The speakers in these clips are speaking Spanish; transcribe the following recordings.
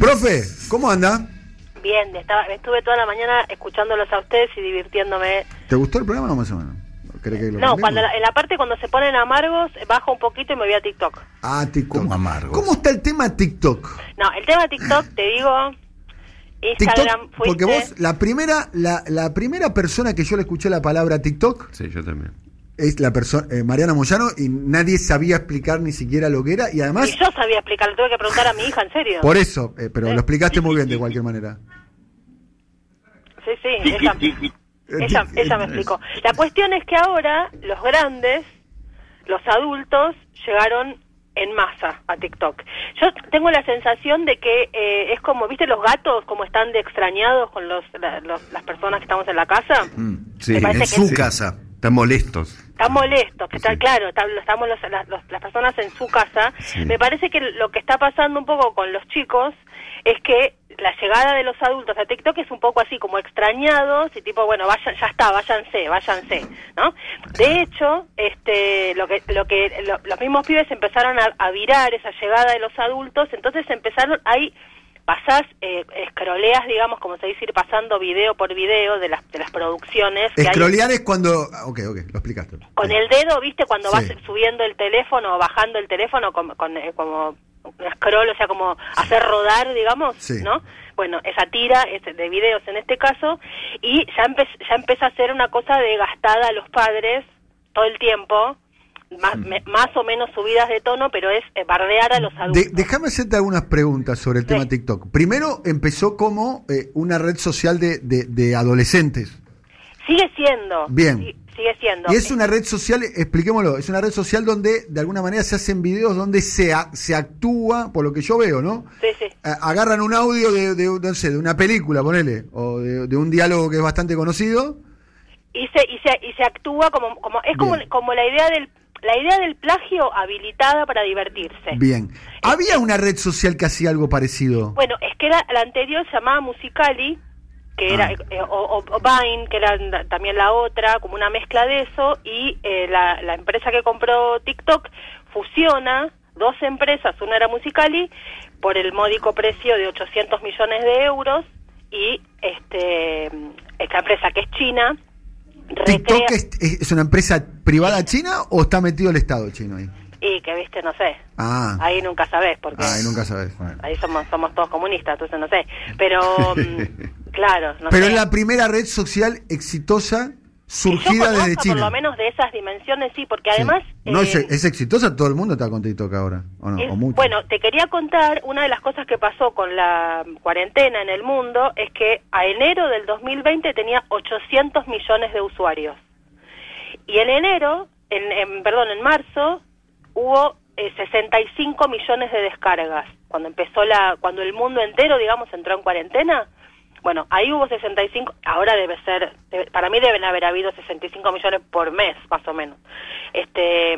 Profe, ¿cómo anda? Bien, estaba, estuve toda la mañana escuchándolos a ustedes y divirtiéndome. ¿Te gustó el programa o más o menos? ¿Querés que lo No, cambiemos? cuando la- en la parte cuando se ponen amargos, bajo un poquito y me voy a TikTok. Ah, TikTok. ¿Cómo amargos? ¿Cómo está el tema TikTok? No, el tema de TikTok, te digo, Instagram TikTok, fuiste... porque vos, la primera, la, la primera persona que yo le escuché la palabra TikTok Sí, yo también. Es la persona eh, Mariana Moyano y nadie sabía explicar ni siquiera lo que era y además Y yo sabía explicar, le tuve que preguntar a mi hija, en serio. por eso, eh, pero Sí. lo explicaste muy bien de cualquier manera. Sí, sí, ella, ella, ella me explicó. La cuestión es que ahora los grandes, los adultos, llegaron en masa a TikTok. Yo tengo la sensación de que eh, es como, ¿viste los gatos como están de extrañados con los, la- los- las personas que estamos en la casa? Mm, sí, en su casa. Están molestos. Están molestos, que está Sí. claro, estamos los- las, los- las personas en su casa. Sí. Me parece que lo que está pasando un poco con los chicos es que la llegada de los adultos a TikTok es un poco así como extrañados y tipo, bueno, vayan, ya está, váyanse, váyanse, ¿no? De hecho, este, lo que, lo que lo- los mismos pibes empezaron a, a virar esa llegada de los adultos, entonces empezaron ahí pasás, eh, escroleas, digamos, como se dice, ir pasando video por video de las, de las producciones. Escrolear es cuando... ah, Ok, ok, lo explicaste. con el dedo, ¿viste? Cuando Sí. vas subiendo el teléfono o bajando el teléfono con, con, eh, como scroll, o sea, como hacer rodar, digamos, Sí. ¿no? Bueno, esa tira de videos en este caso y ya, empe- ya empieza a ser una cosa de gastada a los padres todo el tiempo, más, me- más o menos subidas de tono, pero es eh, bardear a los De- adultos. déjame hacerte algunas preguntas sobre el Sí. tema TikTok. Primero, empezó como eh, una red social de, de- de adolescentes. Sigue siendo. Bien. Sí, sigue siendo. Y es una red social, expliquémoslo, es una red social donde de alguna manera se hacen videos donde se, a- se actúa, por lo que yo veo, ¿no? Sí, sí. Agarran un audio de, de, no sé, de una película, ponele, o de, de un diálogo que es bastante conocido. y se y se y se actúa como como es como Bien. como la idea del la idea del plagio habilitada para divertirse. Bien. Había una red social que hacía algo parecido. Bueno, es que era la anterior se llamaba Musicali, que era Ah. eh, o, o- Vine, que era también la otra, como una mezcla de eso y eh, la, la empresa que compró TikTok fusiona dos empresas, una era Musicali por el módico precio de 800 millones de euros y este esta empresa que es China ¿TikTok recrea es, es- una empresa privada china o está metido el Estado chino ahí? y que viste no sé Ah, ahí nunca sabes porque ah, ahí nunca sabes. ahí somos somos todos comunistas entonces no sé pero mm, claro no Pero sé. es la primera red social exitosa surgida yo conozca, desde China. por lo menos de esas dimensiones sí porque Sí. además no eh, es, es exitosa, todo el mundo está con TikTok ahora, ¿o no? es- O mucho. bueno te quería contar una de las cosas que pasó con la cuarentena en el mundo es que a enero del 2020 tenía 800 millones de usuarios y en enero en, en- perdón en marzo hubo eh, 65 millones de descargas cuando empezó la cuando el mundo entero digamos entró en cuarentena bueno ahí hubo 65 ahora debe ser para mí deben haber habido 65 millones por mes más o menos. Este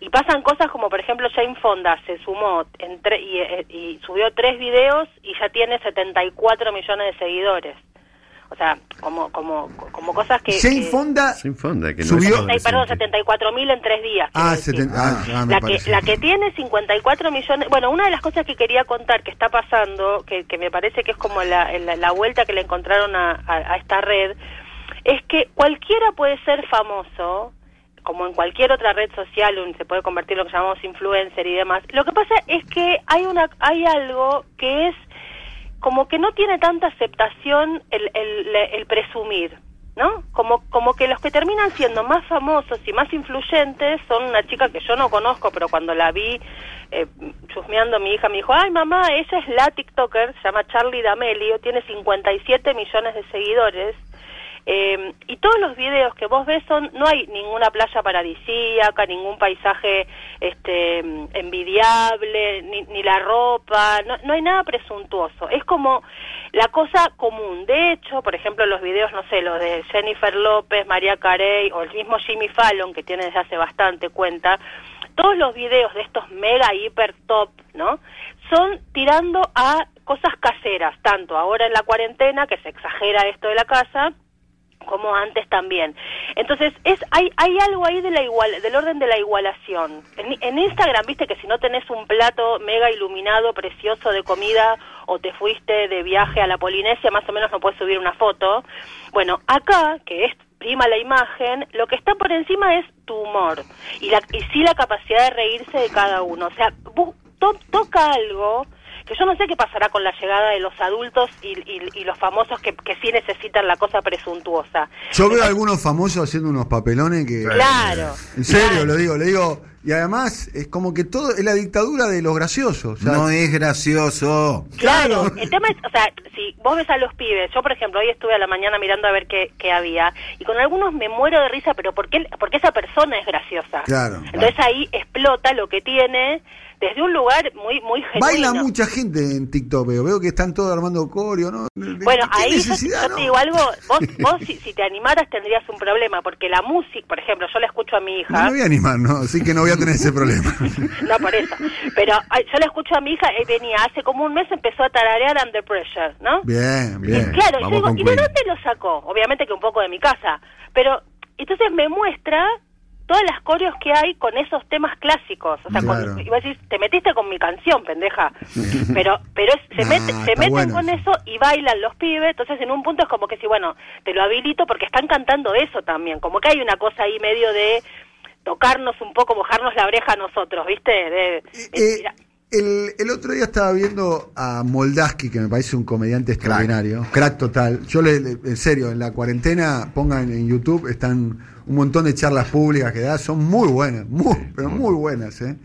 y pasan cosas como por ejemplo Jane Fonda se sumó en tre- y, eh, y subió tres videos y ya tiene 74 millones de seguidores o sea como como como cosas que Jane que- Fonda Sin fonda, que no Subió- es Setenta y- perdón, adolescente. 74 mil en tres días. Ah, decir. 70, ah, ah, me la, que, la que tiene 54 millones. Bueno, una de las cosas que quería contar que está pasando, que, que me parece que es como la, la, la vuelta que le encontraron a, a- a esta red, es que cualquiera puede ser famoso, como en cualquier otra red social, un- se puede convertir en lo que llamamos influencer y demás. Lo que pasa es que hay, una, hay algo que es como que no tiene tanta aceptación el, el, el presumir. ¿no? Como, como que los que terminan siendo más famosos y más influyentes son una chica que yo no conozco, pero cuando la vi eh, chusmeando mi hija me dijo, ay mamá, ella es la TikToker, se llama Charlie D'Amelio, tiene 57 millones de seguidores, eh, y todos los videos que vos ves son, no hay ninguna playa paradisíaca, ningún paisaje este envidiable, ni, ni la ropa, no, no hay nada presuntuoso. Es como la cosa común. De hecho, por ejemplo, los videos, no sé, los de Jennifer López, María Carey o el mismo Jimmy Fallon, que tiene desde hace bastante cuenta, todos los videos de estos mega hiper top, ¿no? Son tirando a cosas caseras, tanto ahora en la cuarentena, que se exagera esto de la casa, como antes también. Entonces, es hay hay algo ahí de la igual del orden de la igualación. En, en Instagram, viste que si no tenés un plato mega iluminado, precioso de comida o te fuiste de viaje a la Polinesia, más o menos no puedes subir una foto. Bueno, acá, que es prima la imagen, lo que está por encima es tu humor y la y sí la capacidad de reírse de cada uno. O sea, bu- to- toca algo que yo no sé qué pasará con la llegada de los adultos y, y- y los famosos que, que sí necesitan la cosa presuntuosa. Yo veo a algunos famosos haciendo unos papelones que. Claro. En serio, claro. lo digo, le digo. Y además, es como que todo es la dictadura de los graciosos. No es gracioso. Claro, el tema es, o sea, si vos ves a los pibes, yo por ejemplo hoy estuve a la mañana mirando a ver qué, qué había, y con algunos me muero de risa, pero ¿por qué? porque esa persona es graciosa. Claro. Entonces ahí explota lo que tiene desde un lugar muy muy genuino. Baila mucha gente en TikTok, veo. Veo que están todos armando coreo, ¿no? Bueno, ¿Qué ahí necesidad, yo no? te digo algo, vos, vos si, si te animaras tendrías un problema, porque la música, por ejemplo, yo la escucho a mi No hija, me voy a animar, ¿no? Así que no voy a tener ese problema. no por eso, pero ay, yo la escucho a mi hija, eh, venía hace como un mes, empezó a tararear Under Pressure, ¿no? Bien, Y bien. claro, yo digo, con ¿y de dónde lo sacó? Obviamente que un poco de mi casa, pero entonces me muestra todas las coreos que hay con esos temas clásicos, o sea, Claro. con, iba a decir, te metiste con mi canción, pendeja, pero pero es- se, Nah, mete- se meten bueno con eso. y bailan los pibes, entonces en un punto es como que si, bueno, te lo habilito porque están cantando eso también, como que hay una cosa ahí medio de tocarnos un poco, mojarnos la oreja a nosotros, ¿viste? De, Eh, mira, el, el otro día estaba viendo a Moldaski, que me parece un comediante extraordinario, crack, total. Yo, le, le- en serio, en la cuarentena, pongan en YouTube, están un montón de charlas públicas que da, son muy buenas, muy, pero muy buenas, ¿eh?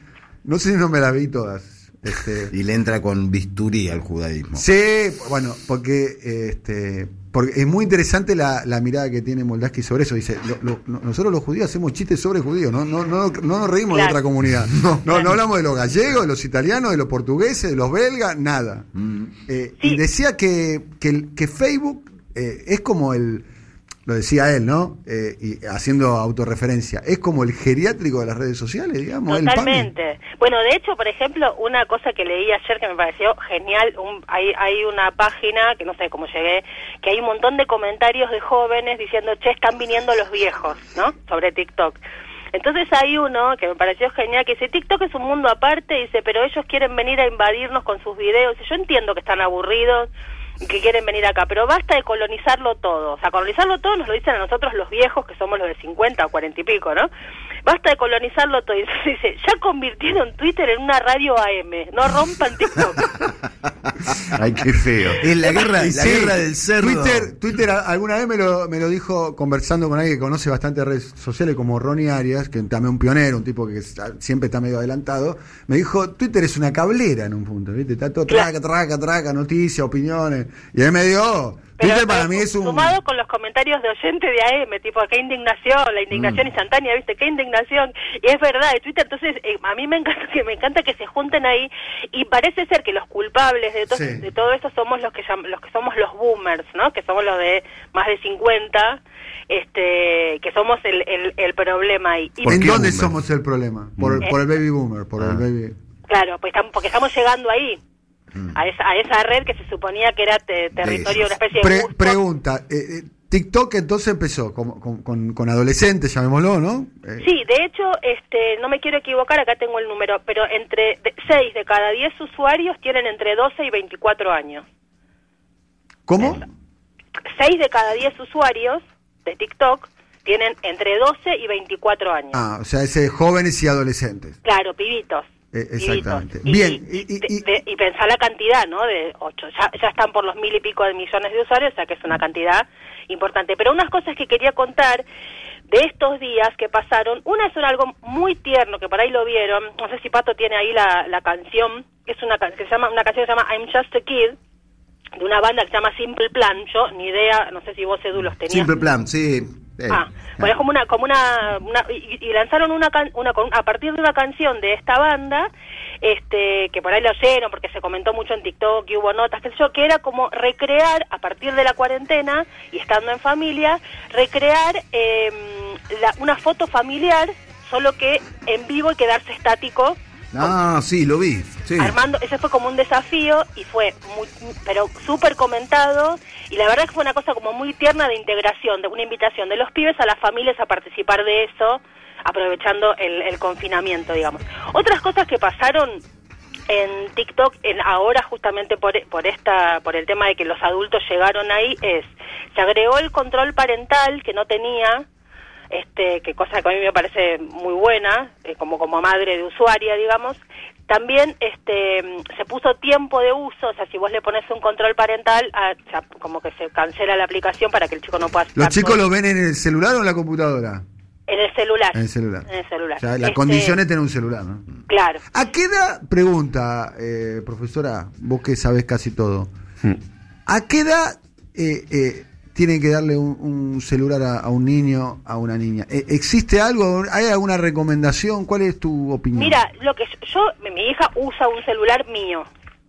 No sé si no me las vi todas. Este, Y le entra con bisturí al judaísmo. Sí, bueno, porque este porque es muy interesante la, la mirada que tiene Moldaski sobre eso. Dice, lo- lo- no- nosotros los judíos hacemos chistes sobre judíos, no, no, no, no nos reímos de otra comunidad. No, no, hablamos de los gallegos, de los italianos, de los portugueses, de los belgas, nada. Mm. Eh, Sí. Y decía que, que, que Facebook eh, es como el, lo decía él, ¿no? Eh, y haciendo autorreferencia, es como el geriátrico de las redes sociales, digamos. Totalmente. Bueno, de hecho, por ejemplo, una cosa que leí ayer que me pareció genial, un- hay, hay una página, que no sé cómo llegué, que hay un montón de comentarios de jóvenes diciendo, che, están viniendo los viejos, ¿no? Sobre TikTok. Entonces hay uno que me pareció genial que dice, TikTok es un mundo aparte, dice, pero ellos quieren venir a invadirnos con sus videos. Y yo entiendo que están aburridos que quieren venir acá, pero basta de colonizarlo todo. O sea, colonizarlo todo nos lo dicen a nosotros los viejos, que somos los de 50 o 40 y pico, ¿no? Basta de colonizarlo todo. Y dice, ya convirtieron Twitter en una radio AM, no rompan TikTok. Ay, qué feo. Es la guerra, la sí, guerra del cerdo. Twitter, Twitter alguna vez me lo, me lo dijo conversando con alguien que conoce bastante redes sociales como Ronnie Arias, que también un pionero, un tipo que está- siempre está medio adelantado. Me dijo, Twitter es una cablera en un punto, ¿viste? Está todo traca, traca, traca, noticias, opiniones. Y él me dio, Pero Twitter para mí es un... Sumado con los comentarios de oyente de AM, tipo, qué indignación, la indignación Mm. instantánea, ¿viste? Qué indignación. Y es verdad, de Twitter, entonces, eh, a mí me encanta que me encanta que se junten ahí y parece ser que los culpables de, to- Sí. de todo esto somos los que los que somos los boomers, ¿no? Que somos los de más de 50, este, que somos el, el, el problema ahí. Y ¿Por ¿En dónde boomer? somos el problema? Por, Mm. por el baby boomer, por Ah. el baby... Claro, pues estamos, porque estamos llegando ahí. Mm. A esa, a esa red que se suponía que era te- territorio, una especie de pregunta, eh, eh, TikTok entonces empezó con, con- con- adolescentes, llamémoslo, ¿no? Eh, Sí, de hecho, este, no me quiero equivocar, acá tengo el número, pero entre 6 de cada 10 usuarios tienen entre 12 y 24 años. ¿Cómo? 6 de cada 10 usuarios de TikTok tienen entre 12 y 24 años. Ah, o sea, ese jóvenes y adolescentes. Claro, pibitos. Eh, exactamente. Y, Bien, Y, y- de- pensá la cantidad, ¿no? De 8. Ya, ya están por los mil y pico de millones de usuarios, o sea que es una cantidad importante. Pero unas cosas que quería contar de estos días que pasaron, una es un algo muy tierno, que por ahí lo vieron, no sé si Pato tiene ahí la, la canción, es una, que se llama, una canción que se llama I'm Just a Kid, de una banda que se llama Simple Plan, yo ni idea, no sé si vos Edu los tenías. Simple plan, sí. Eh, Ah, bueno, es como una, como una, una- y, y lanzaron una, can- una con- a partir de una canción de esta banda, este, que por ahí lo oyeron porque se comentó mucho en TikTok y hubo notas, sé yo, que era como recrear a partir de la cuarentena y estando en familia, recrear em, la- una foto familiar, solo que en vivo y quedarse estático Ah, sí, lo vi. Sí. Armando, ese fue como un desafío y fue muy, pero súper comentado y la verdad que fue una cosa como muy tierna de integración, de una invitación de los pibes a las familias a participar de eso, aprovechando el, el confinamiento, digamos. Otras cosas que pasaron en TikTok en ahora justamente por, por esta por el tema de que los adultos llegaron ahí es se agregó el control parental que no tenía este que cosa que a mí me parece muy buena eh, como como madre de usuaria digamos también este se puso tiempo de uso o sea si vos le pones un control parental ah, como que se cancela la aplicación para que el chico no pueda ¿Los chicos lo ven en el celular o en la computadora? en el celular En el celular. en el celular O sea, la Este, condición es tener un celular, ¿no? claro ¿A qué edad, pregunta, eh, profesora, vos que sabés casi todo, Mm. ¿a qué edad eh, eh, tienen que darle un, un celular a, a un niño, a una niña? Eh, ¿Existe algo? ¿Hay alguna recomendación? ¿Cuál es tu opinión? Mira, lo que yo, mi- hija usa un celular mío,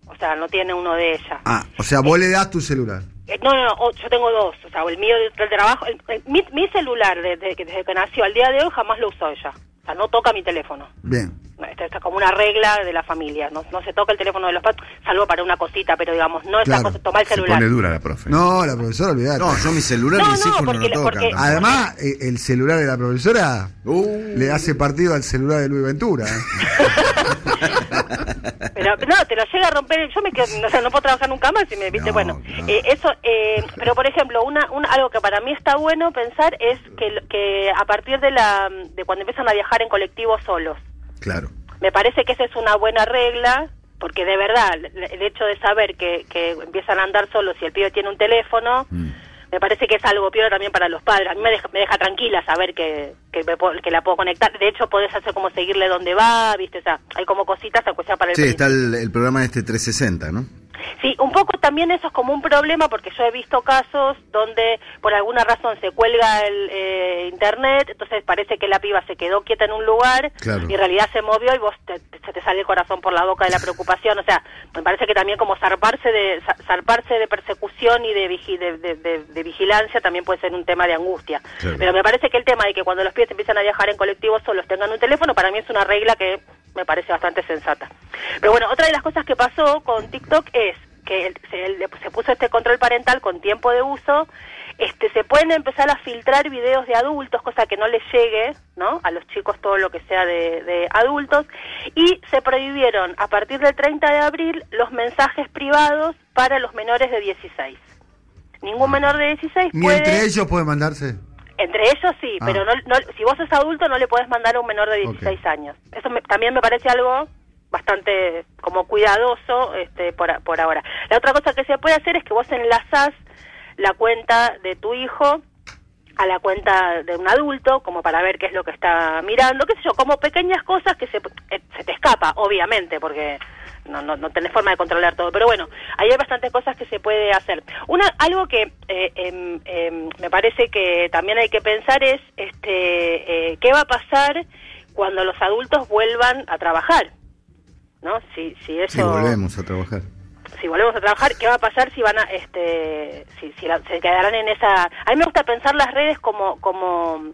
o sea, no tiene uno de ella. Ah, o sea, vos le das tu celular. Eh, No, no, no, yo tengo dos, o sea, el mío del trabajo, el- el- mi, mi celular desde que, desde que nació al día de hoy jamás lo usó ella, o sea, no toca mi teléfono. Bien. Esta está como una regla de la familia, no, no se toca el teléfono de los padres, salvo para una cosita, pero digamos, no es la Claro. cosa, tomar el Se celular. pone dura la profe. No, la profesora, olvidate. No, yo mi celular, No, mis no, hijos no porque- lo tocan. porque- tampoco. Además, eh, el celular de la profesora Uh. le hace partido al celular de Luis Ventura. Pero no, te lo llega a romper, yo me quedo, o sea, no puedo trabajar nunca más y me viste, No, bueno, no. eh, eso, eh, pero por ejemplo, una, una, algo que para mí está bueno pensar es que, que a partir de la, de cuando empiezan a viajar en colectivos solos, Claro. me parece que esa es una buena regla, porque de verdad, el el hecho de saber que, que empiezan a andar solos y el pibe tiene un teléfono, Mm. Me parece que es algo peor también para los padres. A mí me deja, me deja tranquila saber que, que, me que la puedo conectar. De hecho, podés hacer como seguirle dónde va, ¿viste? O sea, hay como cositas, aunque sea para el Sí, está el, el programa este 360, ¿no? Sí, un poco también eso es como un problema porque yo he visto casos donde por alguna razón se cuelga el eh, internet, entonces parece que la piba se quedó quieta en un lugar Claro. y en realidad se movió y vos te- te- se te sale el corazón por la boca de la preocupación, o sea, me parece que también como zarparse de za- zarparse de persecución y de, vigi- de, de- de- de vigilancia también puede ser un tema de angustia. Claro. Pero me parece que el tema de que cuando los pies empiezan a viajar en colectivos solos tengan un teléfono, para mí es una regla que me parece bastante sensata. Pero bueno, otra de las cosas que pasó con TikTok es que se, se puso este control parental con tiempo de uso, este, se pueden empezar a filtrar videos de adultos, cosa que no les llegue, ¿no? A los chicos todo lo que sea de, de adultos, y se prohibieron a partir del 30 de abril los mensajes privados para los menores de 16. Ningún menor de 16 Ni puede... entre ellos puede mandarse. Entre ellos sí, Ah. pero no, no- si vos sos adulto no le podés mandar a un menor de 16 años. Eso me- también me parece algo bastante como cuidadoso este, por, por ahora. La otra cosa que se puede hacer es que vos enlazás la cuenta de tu hijo a la cuenta de un adulto, como para ver qué es lo que está mirando, qué sé yo, como pequeñas cosas que se, eh, se te escapa, obviamente, porque no, no, no tenés forma de controlar todo. Pero bueno, ahí hay bastantes cosas que se puede hacer. Una, algo que eh, em, em, me parece que también hay que pensar es este, eh, qué va a pasar cuando los adultos vuelvan a trabajar. ¿No? Si, si eso Sí, volvemos a trabajar. si volvemos a trabajar, ¿qué va a pasar si van a, este, si, si la- se quedarán en esa? A mí me gusta pensar las redes como, como,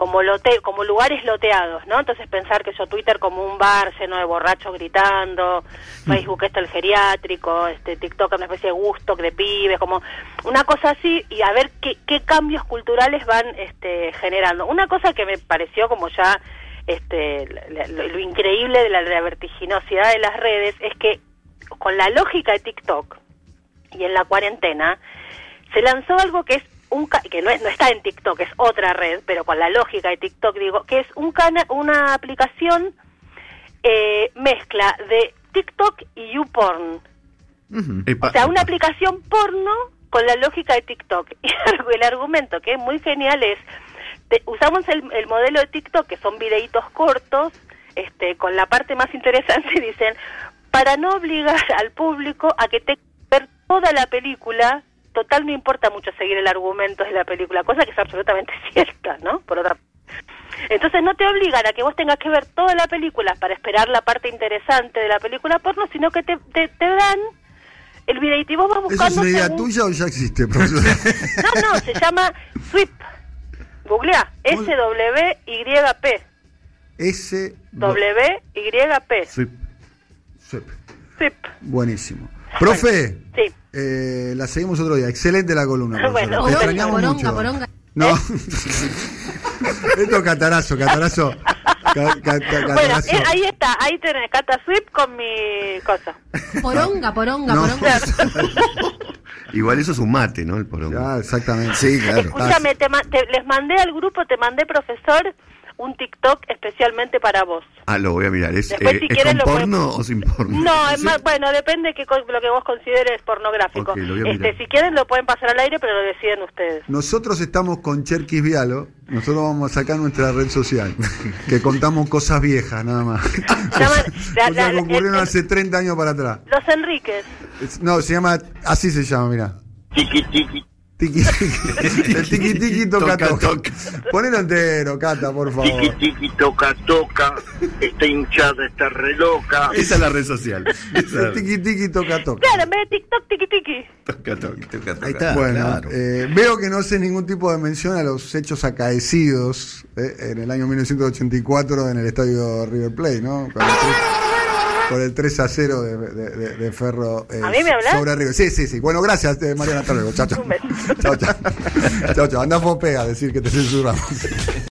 como lote, como lugares loteados, ¿no? Entonces pensar que yo Twitter como un bar lleno de borrachos gritando, Facebook esto el geriátrico, este TikTok una especie de gusto de pibes, como una cosa así y a ver qué, qué cambios culturales van, este, generando. Una cosa que me pareció como ya este, lo, lo increíble de la, de la vertiginosidad de las redes es que con la lógica de TikTok y en la cuarentena se lanzó algo que es un ca- que no, es, no está en TikTok, es otra red, pero con la lógica de TikTok digo, que es un cana una aplicación eh, mezcla de TikTok y YouPorn. Epa, O sea, una aplicación porno con la lógica de TikTok. Y el argumento que es muy genial es, te- usamos el, el modelo de TikTok, que son videitos cortos, este, con la parte más interesante, dicen, para no obligar al público a que te ver toda la película, total no importa mucho seguir el argumento de la película, cosa que es absolutamente cierta, ¿no? Por otra entonces no te obligan a que vos tengas que ver toda la película para esperar la parte interesante de la película porno, sino que te, te, te dan el videito y vos vas ¿Eso buscando... es una idea según- tuya o ya existe, profesor? No, no, se llama SWIP. Googlea. S-W-Y-P. S. W, Y, P. Sweep. Sweep. Sweep. Buenísimo. Profe, Sí. Eh, la seguimos otro día. Excelente la columna. profesora. Bueno, Te poronga, extrañamos poronga, mucho. poronga. No. Esto es catarazo, catarazo. Ca- ca- ca- Bueno, eh, ahí está, ahí tenés Cata Sweep con mi cosa. Poronga, poronga, No. poronga. Igual eso es un mate, ¿no? El porongo. Ya, exactamente. Sí, claro. Escúchame, te ma- te- les mandé al grupo, te mandé, profesor, un TikTok especialmente para vos. Ah, lo voy a mirar. ¿Es, Después, eh, si ¿es con lo porno o sin porno? No, es más, bueno, depende de lo que vos consideres pornográfico. Ok, lo voy a este, mirar. si quieren lo pueden pasar al aire, pero lo deciden ustedes. Nosotros estamos con Cherkis Vialo. Nosotros vamos a sacar nuestra red social. Que contamos cosas viejas, nada más. Llaman- la- cosas la- que ocurrieron el- hace 30 años para atrás. Los Enríquez. No, se llama. Así se llama, mira. Tiki tiki. Tiki tiki. El tiki tiki toca Toca, toca. toca. Ponelo entero, Cata, por Tiki favor. tiki toca toca. Está hinchada, está re loca. Esa es la red social. Esa- El tiki tiki toca toca. Claro, en vez de TikTok, tiki tiki. Toca, toca, toca, toca. Ahí está. Bueno, claro. eh, veo que no hace ningún tipo de mención a los hechos acaecidos eh, en el año 1984 en el estadio River Plate, ¿no? El 3, con el 3 a 0 de, de- de- de Ferro eh, ¿A mí me sobre River. Sí, sí, sí. Bueno, gracias, eh, Mariana. Hasta luego. Chao, chao. Chao, chao. Fopea a decir que te censuramos.